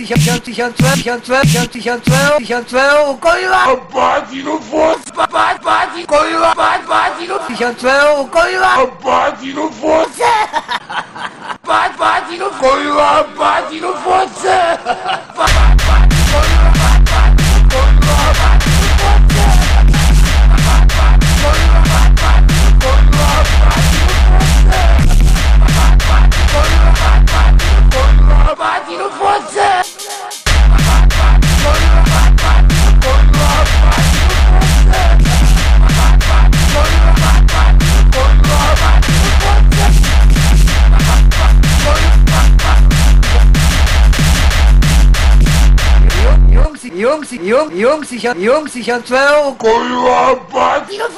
Ich hab ich ich hab zwölf, ich hab zwölf, ich hab ich hab zwölf, ich hab zwölf, Kolja! Bate no fosso, bate, bate, Kolja, bate, bate no zwölf, Kolja! bate no fosso. Bate, bate no Kolja, bate no fosso. Jungs, ich hab, Jungs, ich hab 2 Euro. Ich hab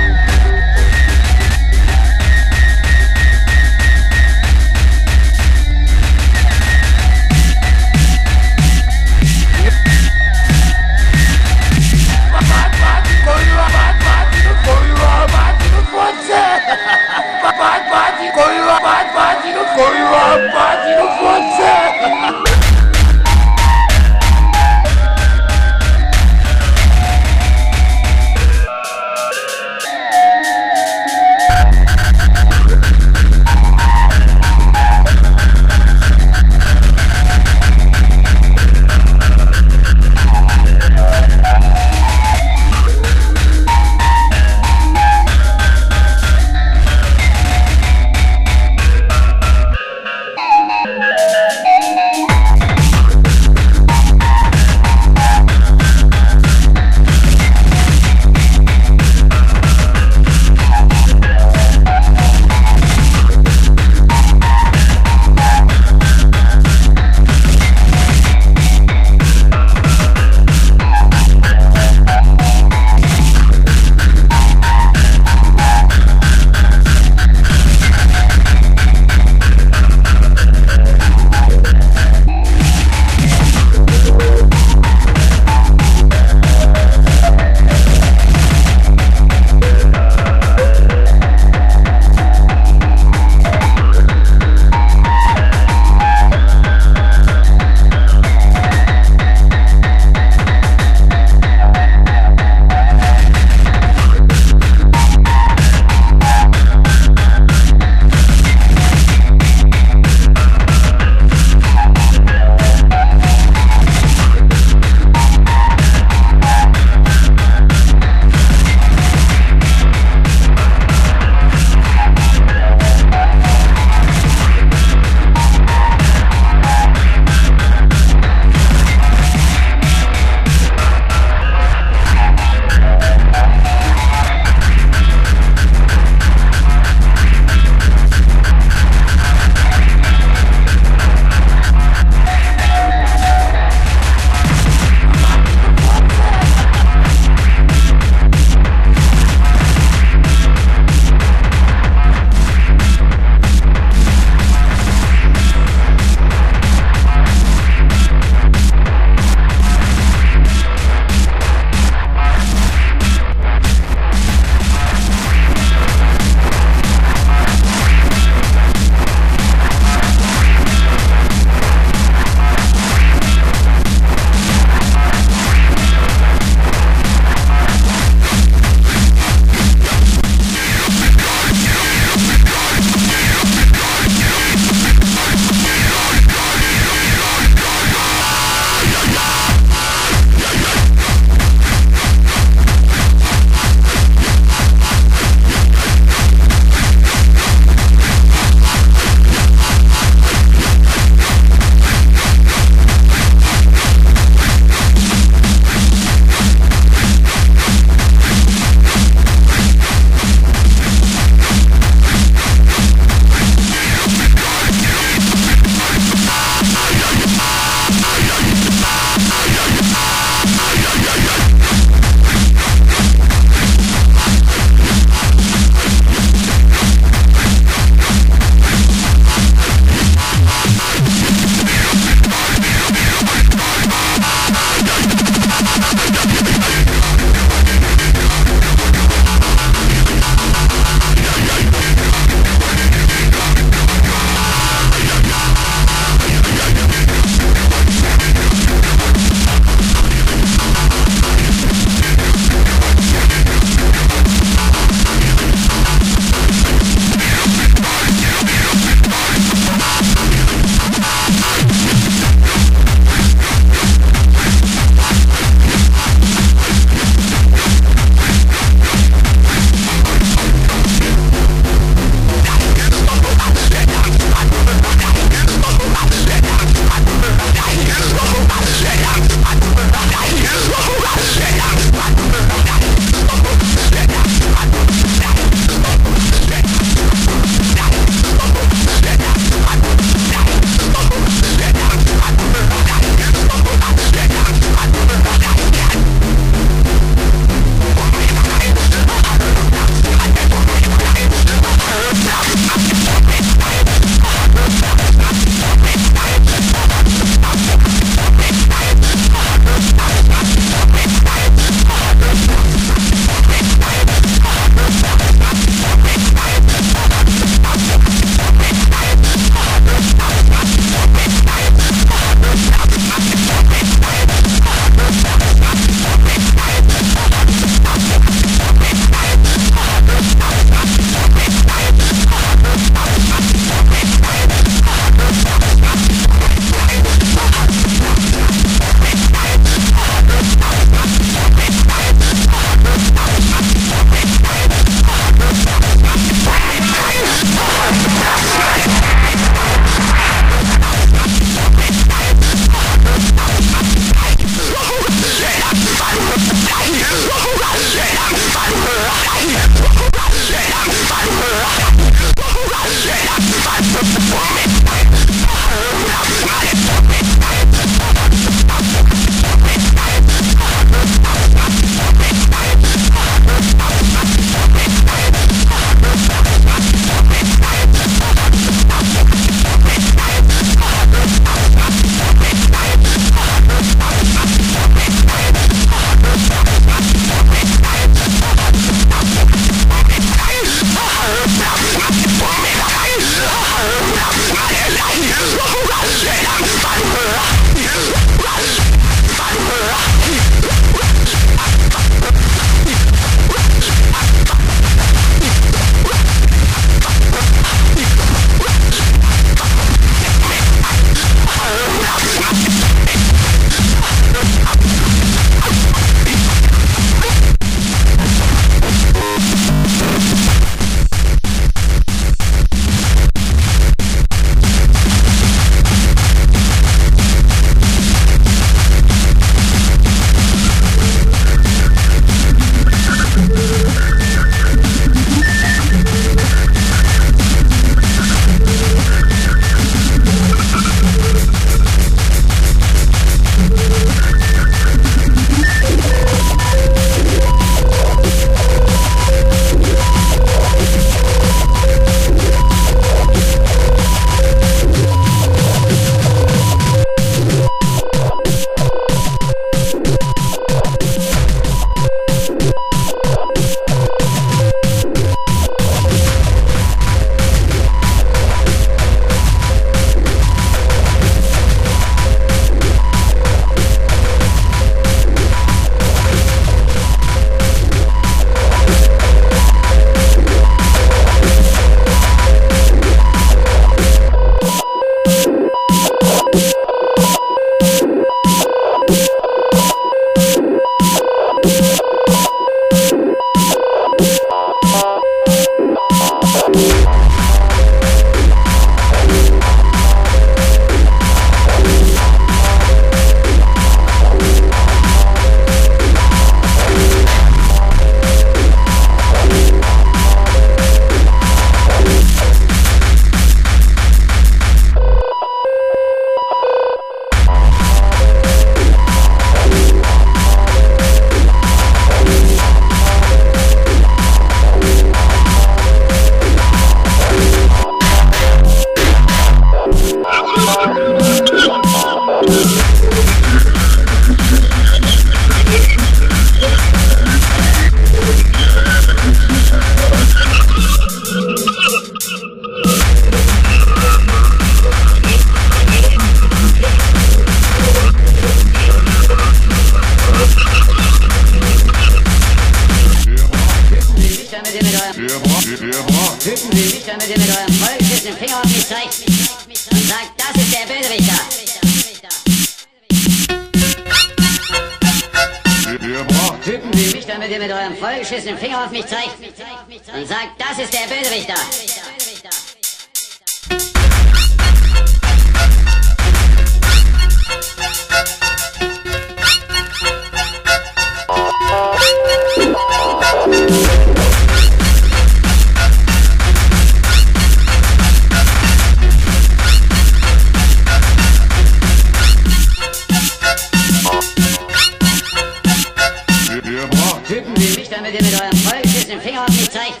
den Finger auf mich zeigt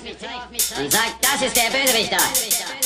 und sagt, das ist der Bösewicht da.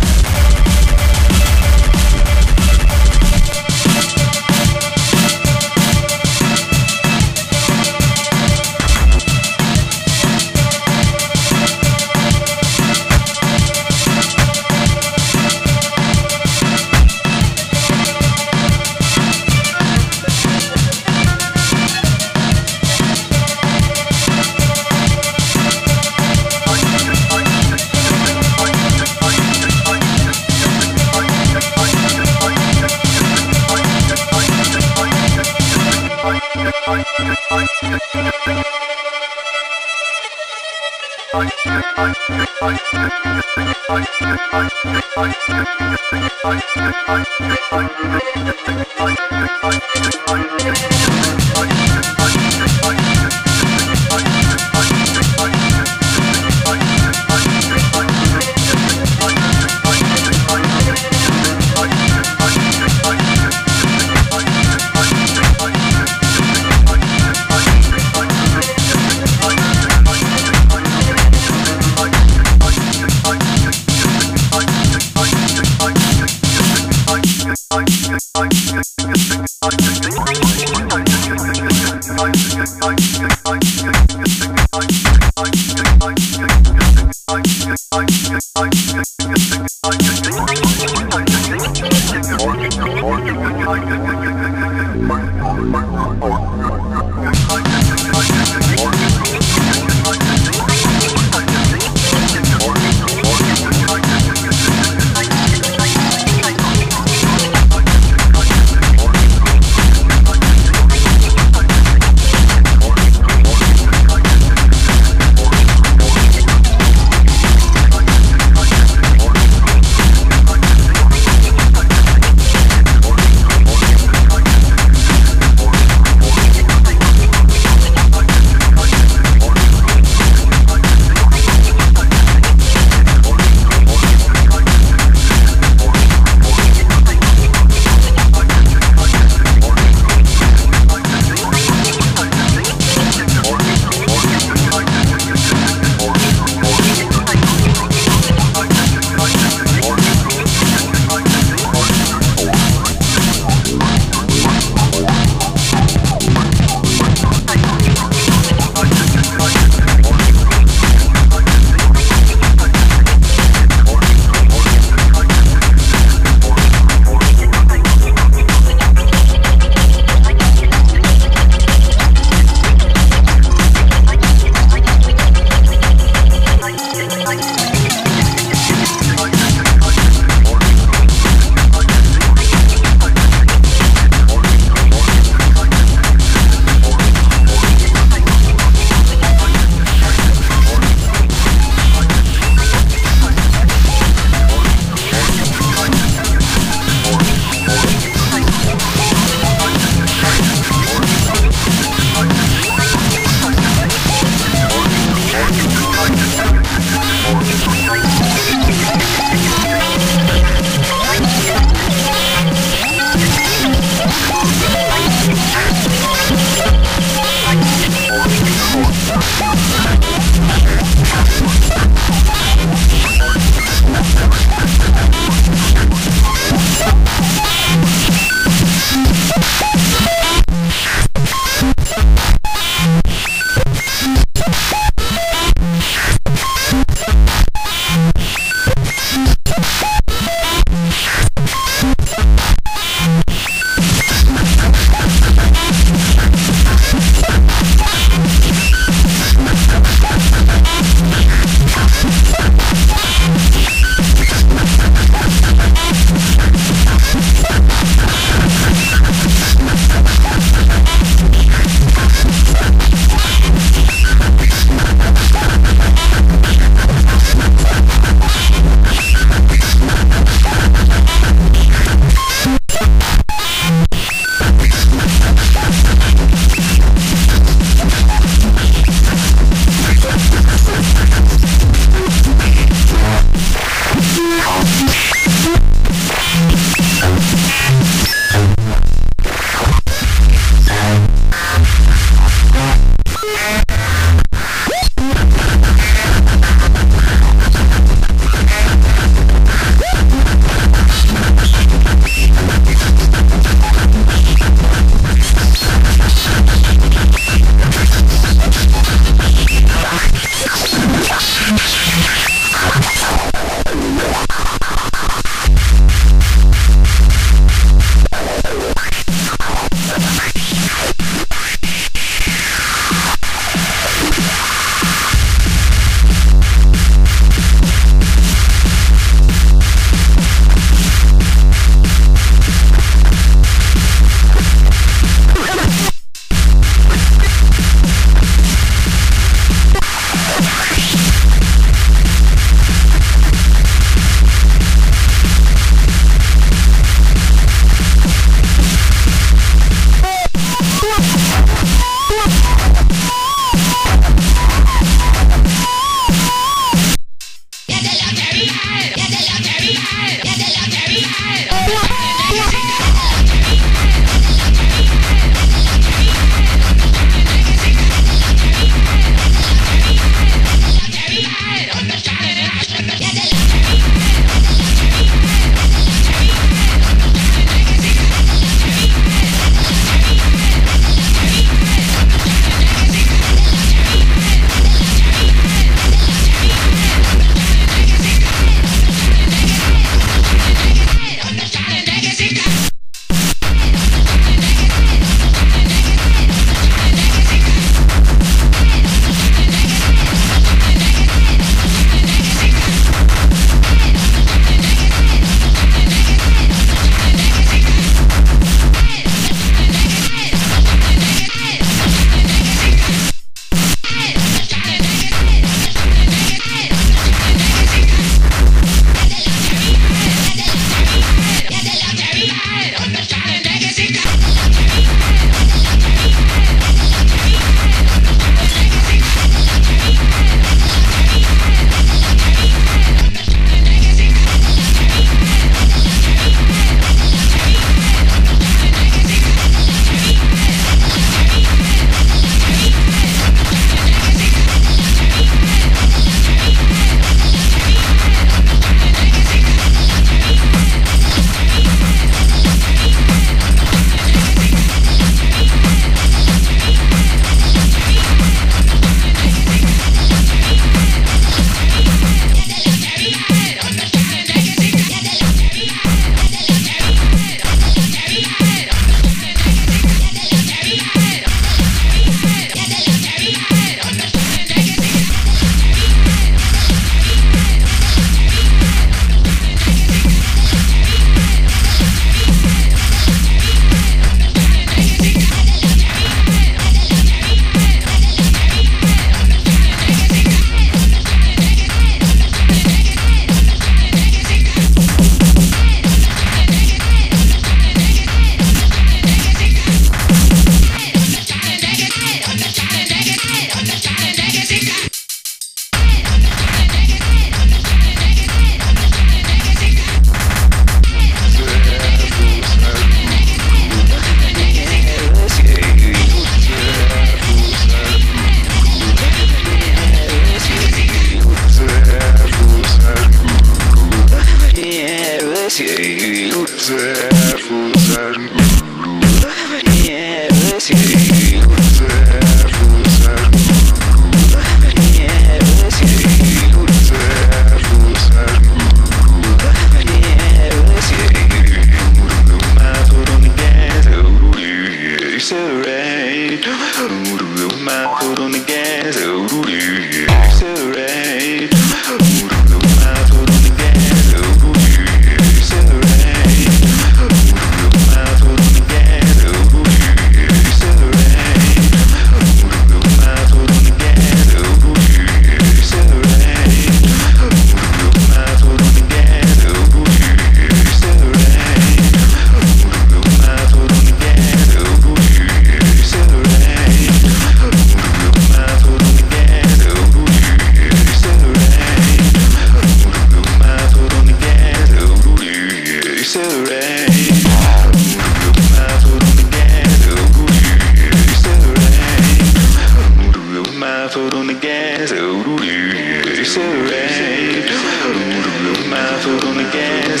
gas. It's alright. Oh, my foot on the gas.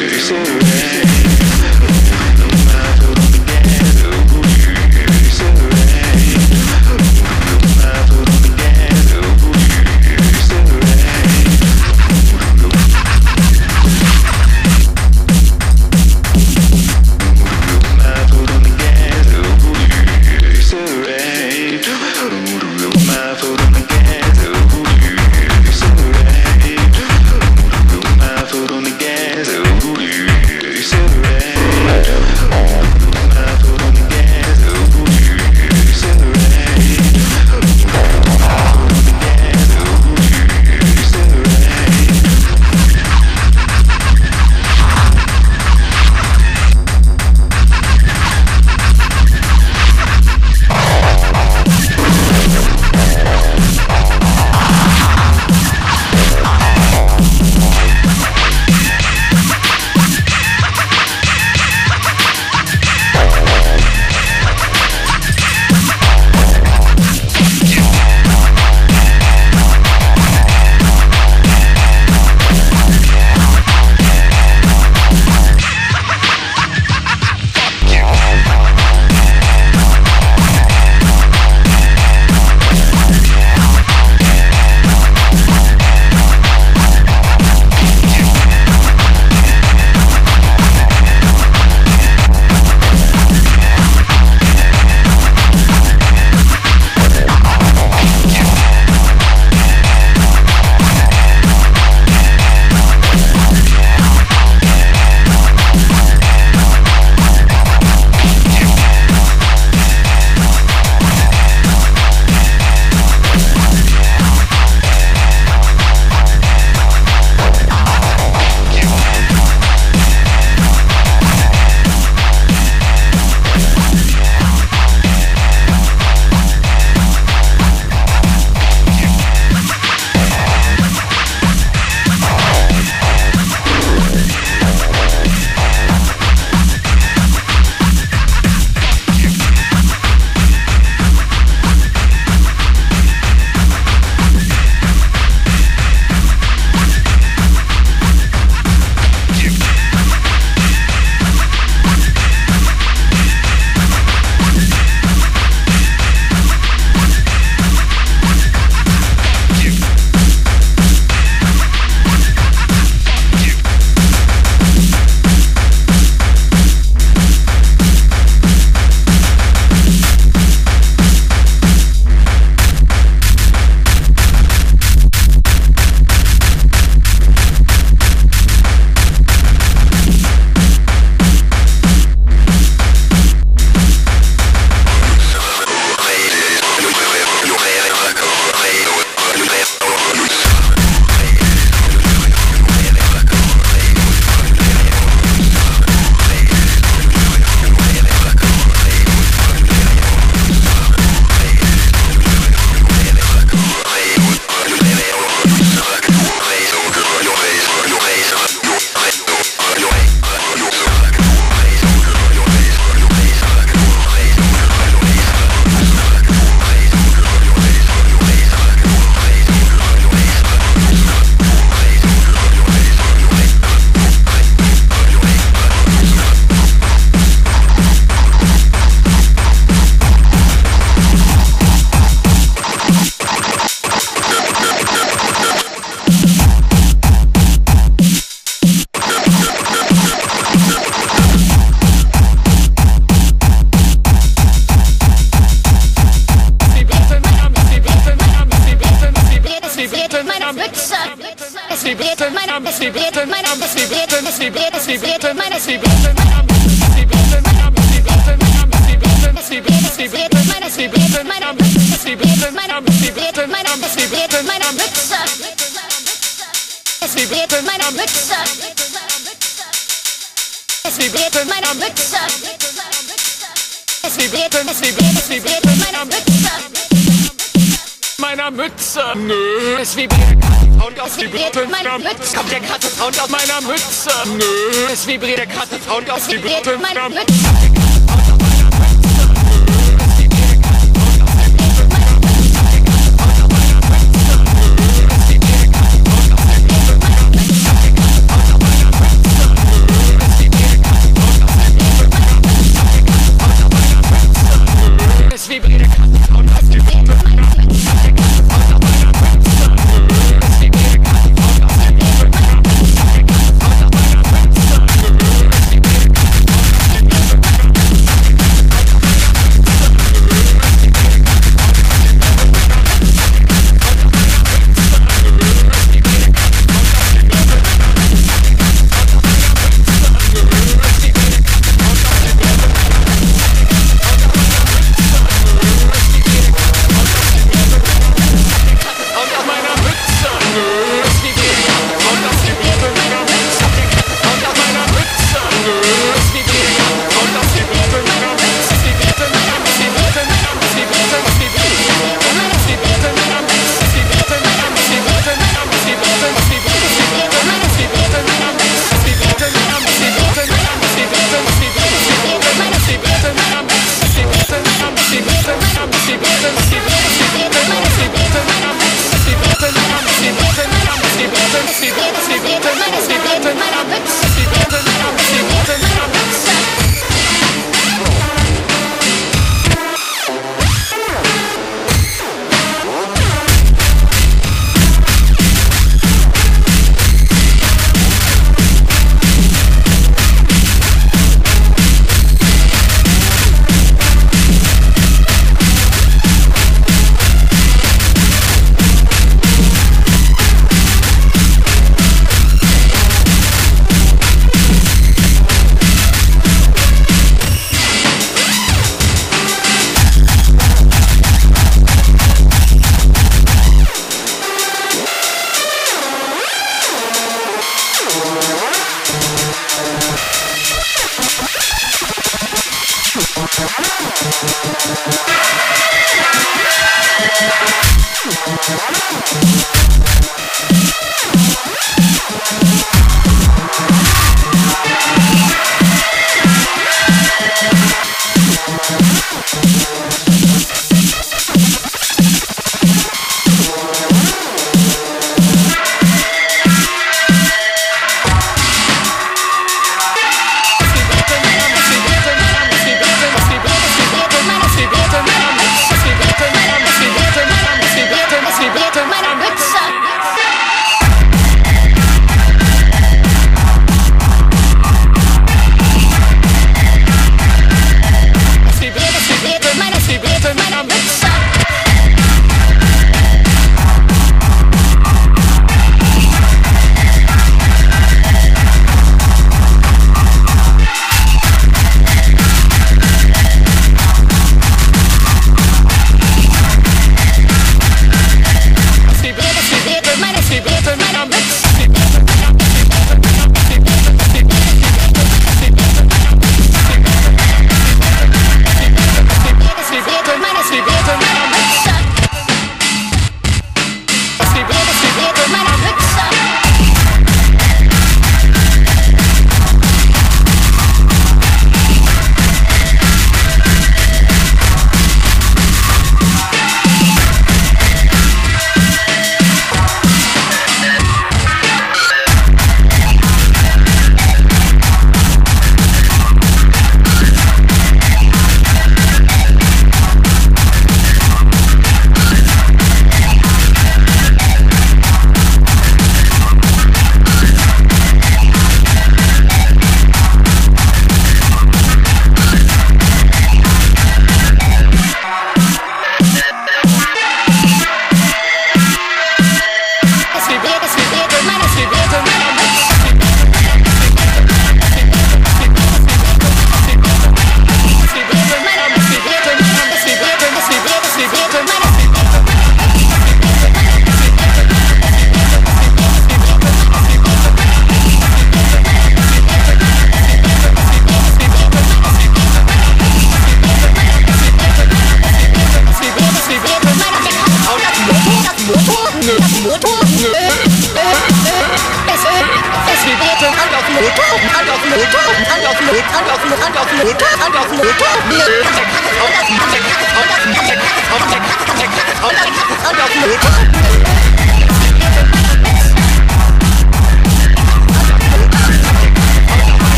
It's alright. Es vibriert, der krasse Sound aus. Es vibriert, mein Glück.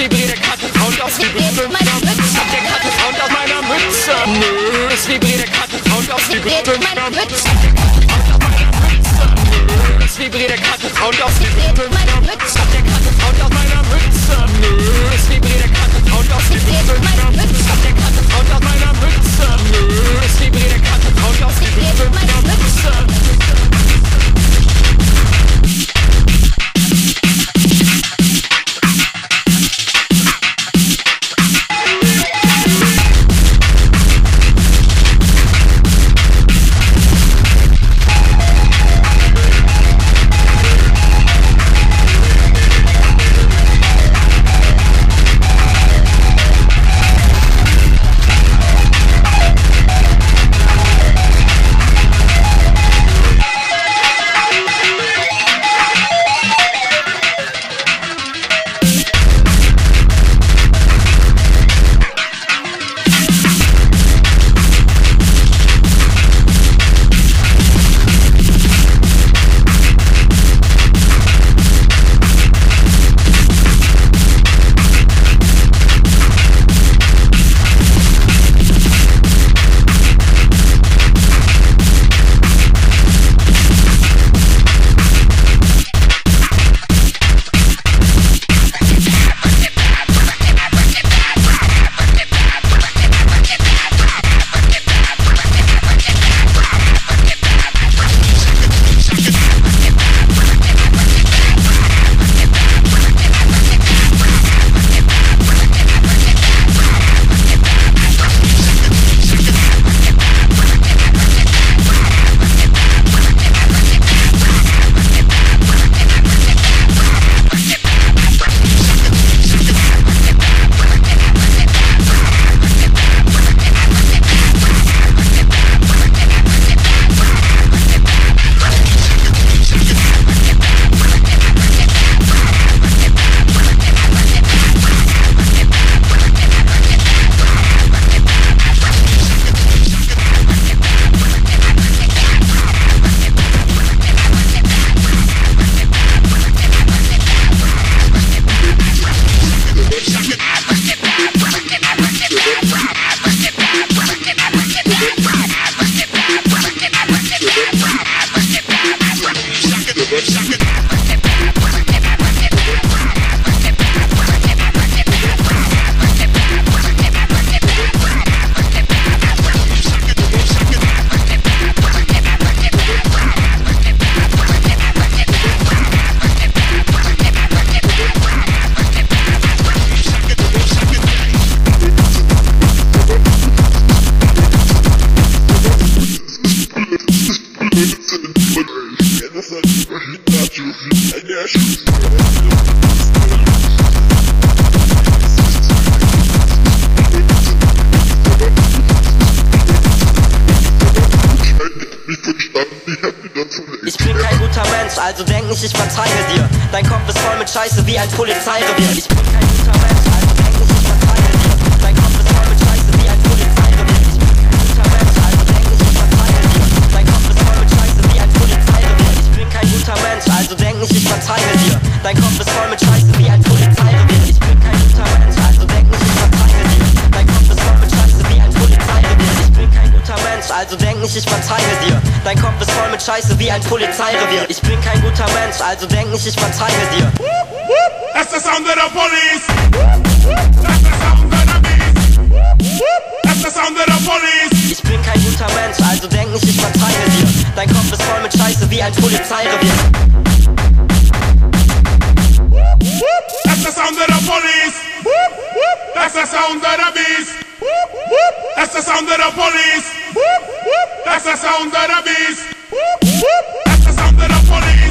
Es vibriert der Kattensound aus dem Sound der aus meiner Mütze. Nö, es vibriert der Kattensound aus dem meiner Mütze. Es vibriert der Kattensound aus dem meiner Mütze. Der aus meiner Mütze. Nö, es vibriert der Kattensound aus dem meiner Mütze. Der aus meiner Mütze. Nö, es vibriert der Kattensound aus Mütze. Ich bin kein guter Mensch, also denk nicht, ich verzeihe dir. Dein Kopf ist voll mit Scheiße wie ein Polizeirevier. Ich bin kein guter Mensch, also denk nicht, ich verzeihe dir. Dein Kopf ist voll mit Scheiße wie ein Polizeirevier. Ich bin kein guter Mensch, also denk nicht, ich verzeihe dir. Dein Kopf ist voll mit Scheiße wie ein Polizeirevier. Ich bin kein guter Mensch, also denk nicht, ich verzeihe dir. Denk nicht, ich verzeihe dir. Dein Kopf ist voll mit Scheiße wie ein Polizeirevier. Ich bin kein guter Mensch, also denk nicht, ich verzeihe dir. That's the sound of the police. That's the sound of the beast. That's the sound of the police. Ich bin kein guter Mensch, also denk nicht, ich verzeihe dir. Dein Kopf ist voll mit Scheiße wie ein Polizeirevier. That's the sound of the police. That's the sound of the beast. That's the sound of the police. That's the sound of the beast. That's the sound of the police.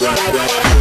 Bye.